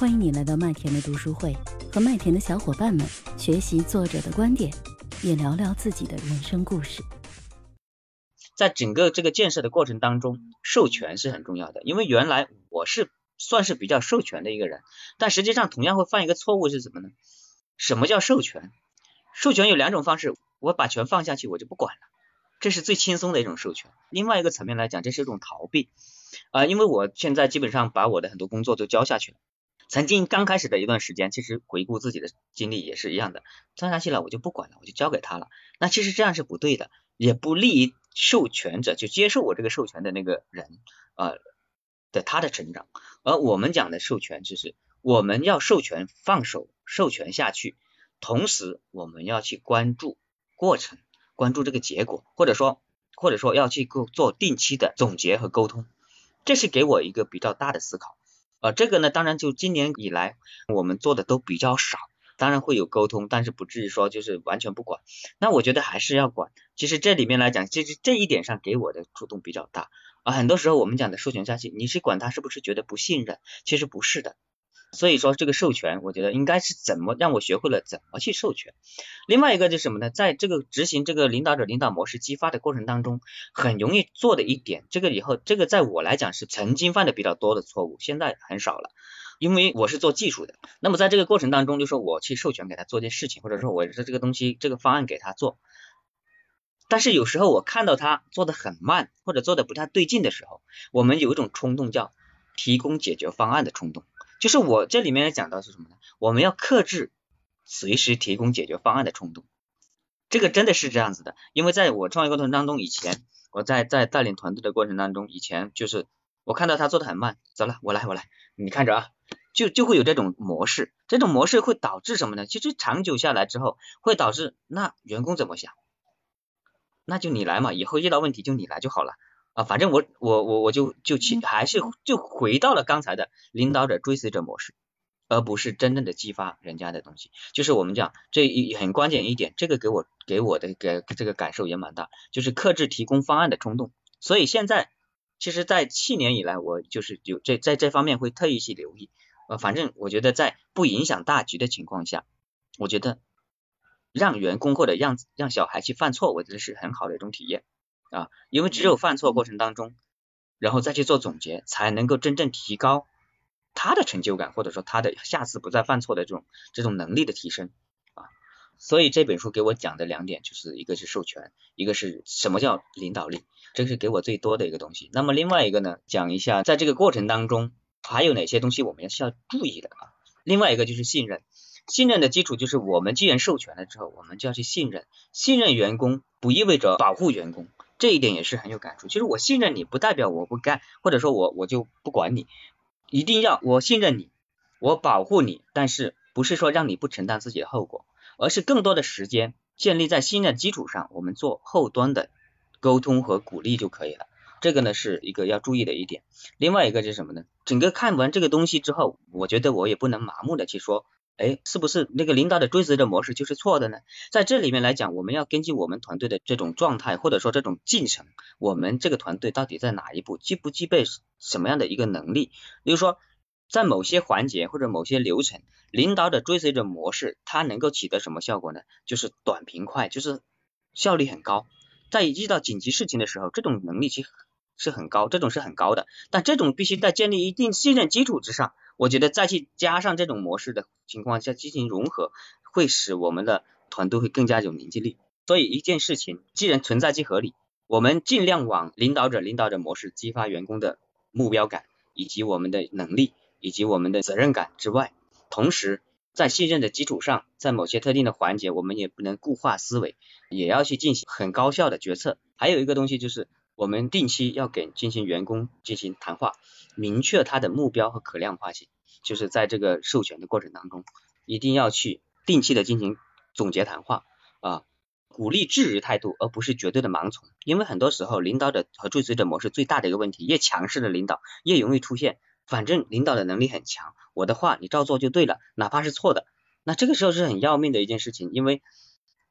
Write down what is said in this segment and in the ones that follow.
欢迎你来到麦田的读书会，和麦田的小伙伴们学习作者的观点，也聊聊自己的人生故事。在整个这个建设的过程当中，授权是很重要的。因为原来我是算是比较授权的一个人，但实际上同样会犯一个错误是什么呢？什么叫授权？授权有两种方式，我把权放下去，我就不管了，这是最轻松的一种授权。另外一个层面来讲，这是一种逃避啊，因为我现在基本上把我的很多工作都交下去了。曾经刚开始的一段时间，其实回顾自己的经历也是一样的，交下去了我就不管了，我就交给他了。那其实这样是不对的，也不利于授权者就接受我这个授权的那个人啊的他的成长。而我们讲的授权，就是我们要授权放手，授权下去，同时我们要去关注过程，关注这个结果，或者说或者说要去做定期的总结和沟通，这是给我一个比较大的思考。啊，这个呢，当然就今年以来我们做的都比较少，当然会有沟通，但是不至于说就是完全不管。那我觉得还是要管。其实这里面来讲，其实这一点上给我的触动比较大啊。很多时候我们讲的授权下去，你是管他是不是觉得不信任？其实不是的。所以说这个授权，我觉得应该是怎么让我学会了怎么去授权。另外一个就是什么呢？在这个执行这个领导者领导模式激发的过程当中，很容易做的一点，这个以后这个在我来讲是曾经犯的比较多的错误，现在很少了，因为我是做技术的。那么在这个过程当中，就说我去授权给他做件事情，或者说我是这个东西这个方案给他做，但是有时候我看到他做的很慢，或者做的不太对劲的时候，我们有一种冲动叫提供解决方案的冲动。就是我这里面讲到是什么呢？我们要克制随时提供解决方案的冲动，这个真的是这样子的。因为在我创业过程当中，以前我在在带领团队的过程当中，以前就是我看到他做的很慢，走了，我来我来，你看着啊，就就会有这种模式，这种模式会导致什么呢？其实长久下来之后，会导致那员工怎么想？那就你来嘛，以后遇到问题就你来就好了。啊，反正我我我我就就去还是就回到了刚才的领导者追随者模式，而不是真正的激发人家的东西。就是我们讲这一很关键一点，这个给我给我的给这个感受也蛮大，就是克制提供方案的冲动。所以现在其实，在去年以来，我就是有这在这方面会特意去留意。呃，反正我觉得在不影响大局的情况下，我觉得让员工或者让让小孩去犯错，我觉得是很好的一种体验。啊，因为只有犯错过程当中，然后再去做总结，才能够真正提高他的成就感，或者说他的下次不再犯错的这种这种能力的提升啊。所以这本书给我讲的两点，就是一个是授权，一个是什么叫领导力，这是给我最多的一个东西。那么另外一个呢，讲一下在这个过程当中还有哪些东西我们需要注意的啊。另外一个就是信任，信任的基础就是我们既然授权了之后，我们就要去信任，信任员工不意味着保护员工。这一点也是很有感触。其实我信任你不代表我不干，或者说我我就不管你，一定要我信任你，我保护你，但是不是说让你不承担自己的后果，而是更多的时间建立在信任基础上，我们做后端的沟通和鼓励就可以了。这个呢是一个要注意的一点。另外一个是什么呢？整个看完这个东西之后，我觉得我也不能麻木的去说。哎，是不是那个领导的追随者模式就是错的呢？在这里面来讲，我们要根据我们团队的这种状态，或者说这种进程，我们这个团队到底在哪一步，具不具备什么样的一个能力？比如说，在某些环节或者某些流程，领导的追随者模式，它能够取得什么效果呢？就是短平快，就是效率很高。在遇到紧急事情的时候，这种能力其实是很高，这种是很高的。但这种必须在建立一定信任基础之上。我觉得再去加上这种模式的情况下进行融合，会使我们的团队会更加有凝聚力。所以一件事情既然存在即合理，我们尽量往领导者领导者模式激发员工的目标感，以及我们的能力，以及我们的责任感之外，同时在信任的基础上，在某些特定的环节，我们也不能固化思维，也要去进行很高效的决策。还有一个东西就是。我们定期要给进行员工进行谈话，明确他的目标和可量化性，就是在这个授权的过程当中，一定要去定期的进行总结谈话啊，鼓励质疑态度，而不是绝对的盲从。因为很多时候，领导者和追随者模式最大的一个问题，越强势的领导越容易出现，反正领导的能力很强，我的话你照做就对了，哪怕是错的，那这个时候是很要命的一件事情，因为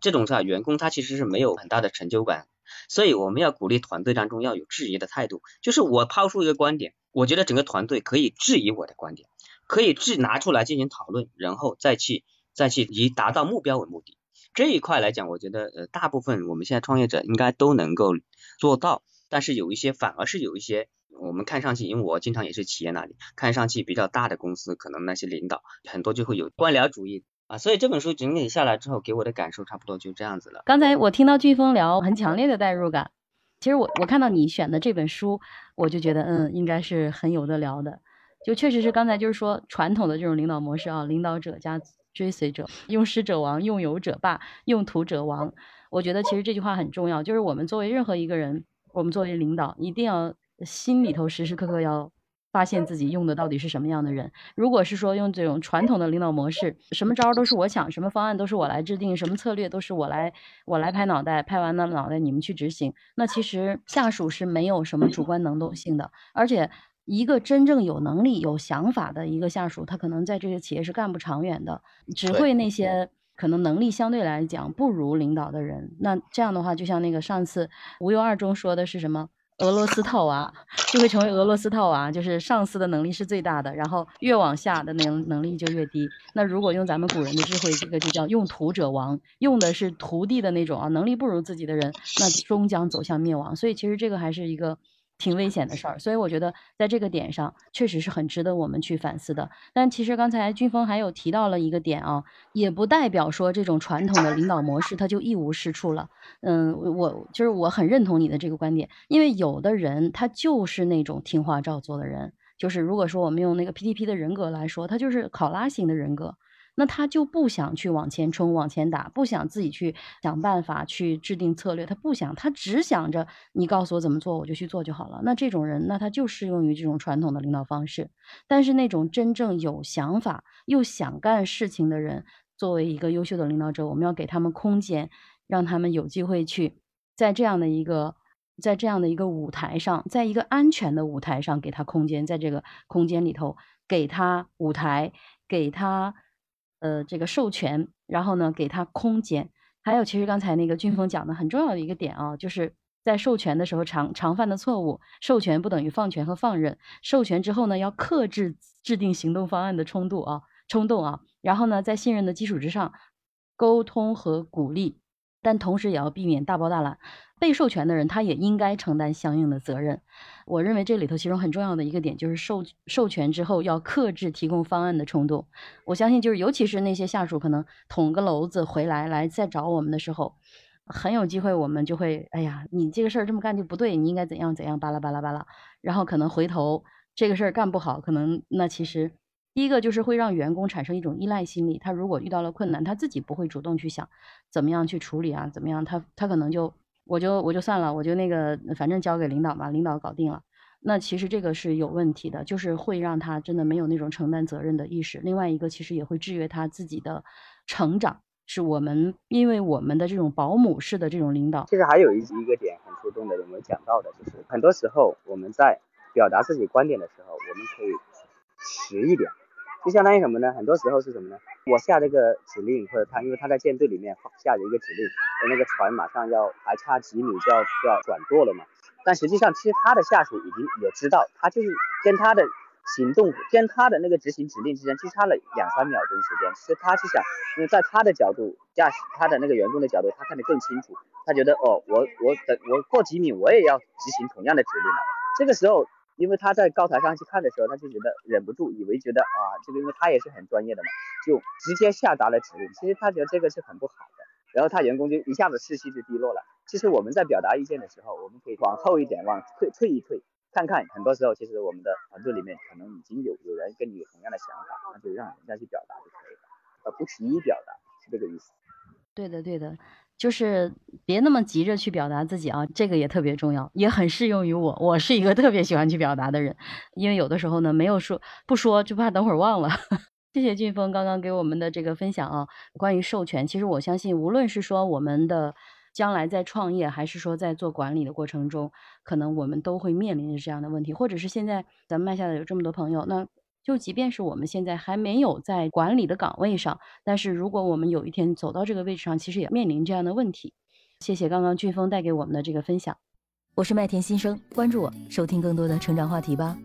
这种是员工他其实是没有很大的成就感。所以我们要鼓励团队当中要有质疑的态度，就是我抛出一个观点，我觉得整个团队可以质疑我的观点，可以去拿出来进行讨论，然后再去再去以达到目标为目的。这一块来讲，我觉得呃大部分我们现在创业者应该都能够做到，但是有一些反而是有一些我们看上去，因为我经常也是企业那里看上去比较大的公司，可能那些领导很多就会有官僚主义啊，所以这本书整理下来之后，给我的感受差不多就这样子了。刚才我听到飓风聊很强烈的代入感，其实我我看到你选的这本书，我就觉得嗯应该是很有的聊的，就确实是刚才就是说传统的这种领导模式啊，领导者加。追随者，用师者亡，用友者霸，用徒者亡。我觉得其实这句话很重要，就是我们作为任何一个人，我们作为领导，一定要心里头时时刻刻要发现自己用的到底是什么样的人。如果是说用这种传统的领导模式，什么招都是我想，什么方案都是我来制定，什么策略都是我来我来拍脑袋，拍完了脑袋你们去执行，那其实下属是没有什么主观能动性的，而且。一个真正有能力、有想法的一个下属，他可能在这个企业是干不长远的，只会那些可能能力相对来讲不如领导的人。那这样的话，就像那个上次无忧二中说的是什么？俄罗斯套娃就会成为俄罗斯套娃，就是上司的能力是最大的，然后越往下的能能力就越低。那如果用咱们古人的智慧，这个就叫用徒者亡，用的是徒弟的那种啊，能力不如自己的人，那终将走向灭亡。所以其实这个还是一个。挺危险的事儿，所以我觉得在这个点上确实是很值得我们去反思的。但其实刚才军峰还有提到了一个点啊，也不代表说这种传统的领导模式它就一无是处了。嗯，我就是我很认同你的这个观点，因为有的人他就是那种听话照做的人，就是如果说我们用那个 PTP 的人格来说，他就是考拉型的人格。那他就不想去往前冲、往前打，不想自己去想办法去制定策略，他不想，他只想着你告诉我怎么做，我就去做就好了。那这种人，那他就适用于这种传统的领导方式。但是那种真正有想法又想干事情的人，作为一个优秀的领导者，我们要给他们空间，让他们有机会去在这样的一个在这样的一个舞台上，在一个安全的舞台上给他空间，在这个空间里头给他舞台，给他。呃，这个授权，然后呢，给他空间。还有，其实刚才那个俊峰讲的很重要的一个点啊，就是在授权的时候常常犯的错误。授权不等于放权和放任，授权之后呢，要克制制定行动方案的冲动啊，冲动啊。然后呢，在信任的基础之上，沟通和鼓励，但同时也要避免大包大揽。被授权的人，他也应该承担相应的责任。我认为这里头其中很重要的一个点就是授授权之后要克制提供方案的冲动。我相信，就是尤其是那些下属可能捅个娄子回来来再找我们的时候，很有机会我们就会，哎呀，你这个事儿这么干就不对，你应该怎样怎样，巴拉巴拉巴拉。然后可能回头这个事儿干不好，可能那其实第一个就是会让员工产生一种依赖心理。他如果遇到了困难，他自己不会主动去想怎么样去处理啊，怎么样，他他可能就。我就我就算了，我就那个反正交给领导嘛，领导搞定了。那其实这个是有问题的，就是会让他真的没有那种承担责任的意识。另外一个其实也会制约他自己的成长。是我们因为我们的这种保姆式的这种领导，其实还有一一个点很触动的，有没有讲到的？就是很多时候我们在表达自己观点的时候，我们可以实一点。就相当于什么呢？很多时候是什么呢？我下这个指令，或者他，因为他在舰队里面下了一个指令，那个船马上要还差几米就要就要转舵了嘛。但实际上，其实他的下属已经也知道，他就是跟他的行动，跟他的那个执行指令之间，就差了两三秒钟时间。其实他是想，因为在他的角度，驾驶他的那个员工的角度，他看得更清楚。他觉得，哦，我我等我过几米，我也要执行同样的指令了。这个时候。因为他在高台上去看的时候，他就觉得忍不住，以为觉得啊，这个因为他也是很专业的嘛，就直接下达了指令。其实他觉得这个是很不好的，然后他员工就一下子士气就低落了。其实我们在表达意见的时候，我们可以往后一点，往退退一退，看看很多时候其实我们的团队里面可能已经有有人跟你有同样的想法，那就让人家去表达就可以了，而不急于表达，是这个意思。对的，对的。就是别那么急着去表达自己啊，这个也特别重要，也很适用于我。我是一个特别喜欢去表达的人，因为有的时候呢，没有说不说，就怕等会儿忘了。谢谢俊峰刚刚给我们的这个分享啊，关于授权，其实我相信，无论是说我们的将来在创业，还是说在做管理的过程中，可能我们都会面临着这样的问题，或者是现在咱们麦下的有这么多朋友，那。就即便是我们现在还没有在管理的岗位上，但是如果我们有一天走到这个位置上，其实也面临这样的问题。谢谢刚刚俊峰带给我们的这个分享。我是麦田新生，关注我，收听更多的成长话题吧。